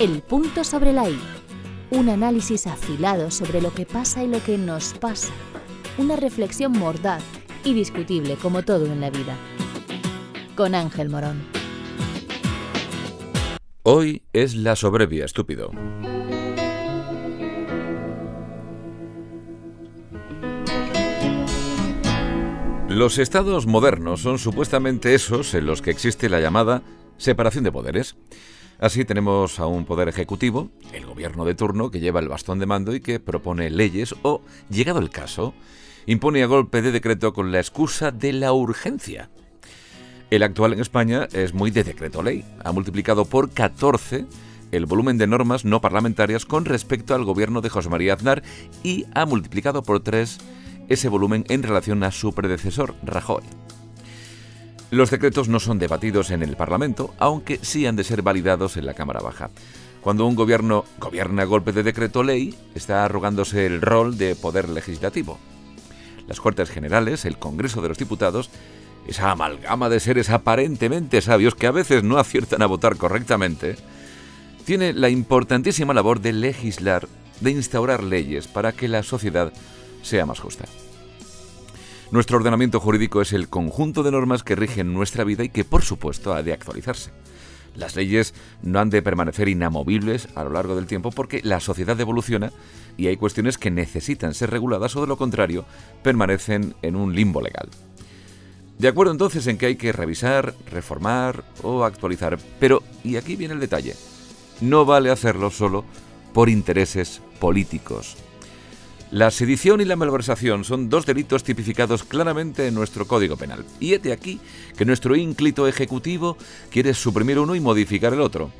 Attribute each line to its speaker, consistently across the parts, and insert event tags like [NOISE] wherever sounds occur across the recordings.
Speaker 1: El punto sobre la I. Un análisis afilado sobre lo que pasa y lo que nos pasa. Una reflexión mordaz y discutible como todo en la vida. Con Ángel Morón.
Speaker 2: Hoy es la sobrevia, estúpido. Los estados modernos son supuestamente esos en los que existe la llamada separación de poderes. Así tenemos a un poder ejecutivo, el gobierno de turno, que lleva el bastón de mando y que propone leyes o, llegado el caso, impone a golpe de decreto con la excusa de la urgencia. El actual en España es muy de decreto ley. Ha multiplicado por 14 el volumen de normas no parlamentarias con respecto al gobierno de José María Aznar y ha multiplicado por 3 ese volumen en relación a su predecesor, Rajoy. Los decretos no son debatidos en el Parlamento, aunque sí han de ser validados en la Cámara Baja. Cuando un gobierno gobierna a golpe de decreto ley, está arrogándose el rol de poder legislativo. Las Cortes Generales, el Congreso de los Diputados, esa amalgama de seres aparentemente sabios que a veces no aciertan a votar correctamente, tiene la importantísima labor de legislar, de instaurar leyes para que la sociedad sea más justa. Nuestro ordenamiento jurídico es el conjunto de normas que rigen nuestra vida y que, por supuesto, ha de actualizarse. Las leyes no han de permanecer inamovibles a lo largo del tiempo porque la sociedad evoluciona y hay cuestiones que necesitan ser reguladas o de lo contrario permanecen en un limbo legal. De acuerdo entonces en que hay que revisar, reformar o actualizar, pero, y aquí viene el detalle, no vale hacerlo solo por intereses políticos. La sedición y la malversación son dos delitos tipificados claramente en nuestro Código Penal. Y este aquí que nuestro ínclito ejecutivo quiere suprimir uno y modificar el otro.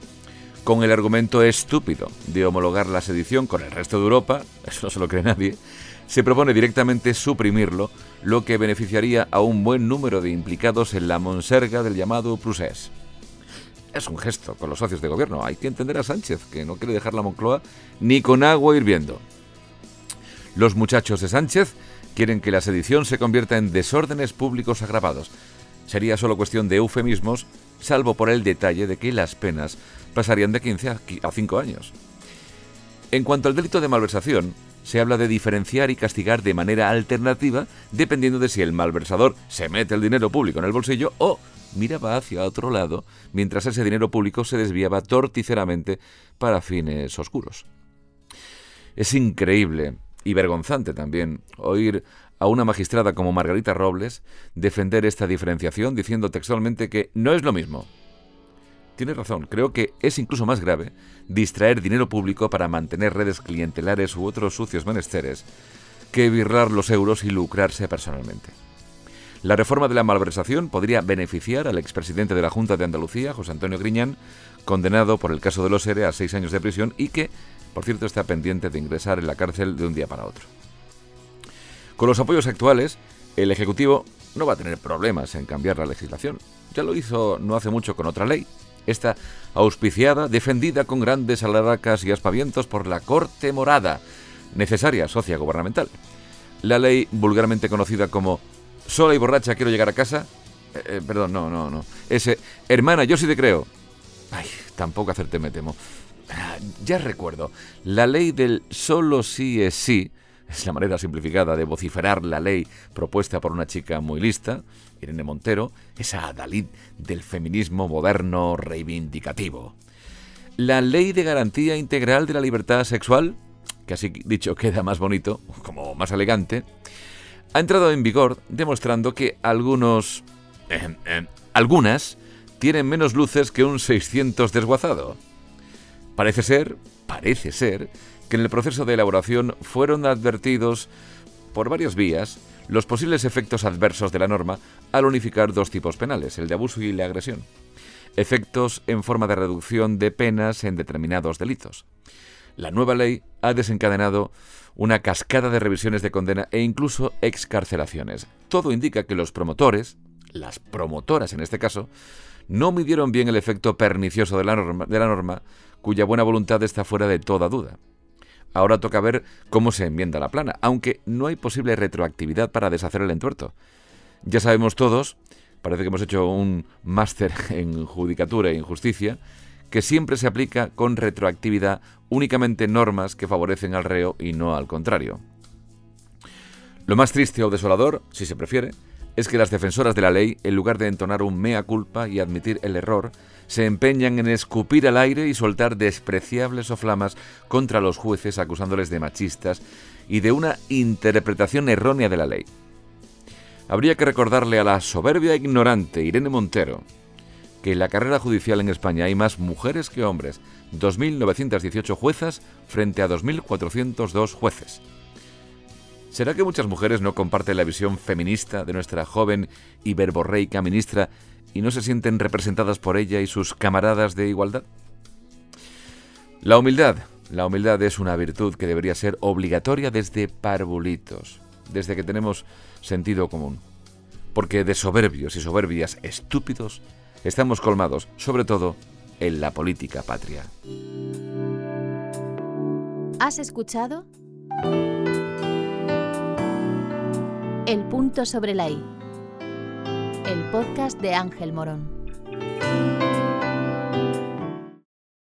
Speaker 2: Con el argumento estúpido de homologar la sedición con el resto de Europa, [LAUGHS] eso no se lo cree nadie, se propone directamente suprimirlo, lo que beneficiaría a un buen número de implicados en la monserga del llamado procés. Es un gesto con los socios de gobierno. Hay que entender a Sánchez, que no quiere dejar la Moncloa ni con agua hirviendo. Los muchachos de Sánchez quieren que la sedición se convierta en desórdenes públicos agravados. Sería solo cuestión de eufemismos, salvo por el detalle de que las penas pasarían de 15 a 5 años. En cuanto al delito de malversación, se habla de diferenciar y castigar de manera alternativa dependiendo de si el malversador se mete el dinero público en el bolsillo o miraba hacia otro lado mientras ese dinero público se desviaba torticeramente para fines oscuros. Es increíble y vergonzante también oír a una magistrada como Margarita Robles defender esta diferenciación diciendo textualmente que no es lo mismo. Tiene razón, creo que es incluso más grave distraer dinero público para mantener redes clientelares u otros sucios menesteres que birrar los euros y lucrarse personalmente. La reforma de la malversación podría beneficiar al expresidente de la Junta de Andalucía, José Antonio Griñán, condenado por el caso de los ERE a seis años de prisión y que por cierto, está pendiente de ingresar en la cárcel de un día para otro. Con los apoyos actuales, el Ejecutivo no va a tener problemas en cambiar la legislación. Ya lo hizo no hace mucho con otra ley, esta auspiciada, defendida con grandes alaracas y aspavientos por la Corte Morada, necesaria socia gubernamental. La ley vulgarmente conocida como sola y borracha quiero llegar a casa. Eh, eh, perdón, no, no, no. Ese, hermana, yo sí te creo. Ay, tampoco hacerte me temo. Ah, ya recuerdo, la ley del solo sí es sí, es la manera simplificada de vociferar la ley propuesta por una chica muy lista, Irene Montero, esa Dalí del feminismo moderno reivindicativo. La ley de garantía integral de la libertad sexual, que así dicho queda más bonito, como más elegante, ha entrado en vigor demostrando que algunos... Eh, eh, algunas tienen menos luces que un 600 desguazado. Parece ser, parece ser, que en el proceso de elaboración fueron advertidos por varias vías los posibles efectos adversos de la norma al unificar dos tipos penales, el de abuso y la agresión. Efectos en forma de reducción de penas en determinados delitos. La nueva ley ha desencadenado una cascada de revisiones de condena e incluso excarcelaciones. Todo indica que los promotores, las promotoras en este caso, no midieron bien el efecto pernicioso de la norma, cuya buena voluntad está fuera de toda duda. Ahora toca ver cómo se enmienda la plana, aunque no hay posible retroactividad para deshacer el entuerto. Ya sabemos todos, parece que hemos hecho un máster [LAUGHS] en judicatura e injusticia, que siempre se aplica con retroactividad únicamente normas que favorecen al reo y no al contrario. Lo más triste o desolador, si se prefiere, es que las defensoras de la ley, en lugar de entonar un mea culpa y admitir el error, se empeñan en escupir al aire y soltar despreciables oflamas contra los jueces acusándoles de machistas y de una interpretación errónea de la ley. Habría que recordarle a la soberbia e ignorante Irene Montero que en la carrera judicial en España hay más mujeres que hombres, 2.918 juezas frente a 2.402 jueces. ¿Será que muchas mujeres no comparten la visión feminista de nuestra joven y verborreica ministra y no se sienten representadas por ella y sus camaradas de igualdad? La humildad. La humildad es una virtud que debería ser obligatoria desde parvulitos, desde que tenemos sentido común. Porque de soberbios y soberbias estúpidos estamos colmados, sobre todo en la política patria.
Speaker 1: ¿Has escuchado? El punto sobre la I el podcast de Ángel Morón.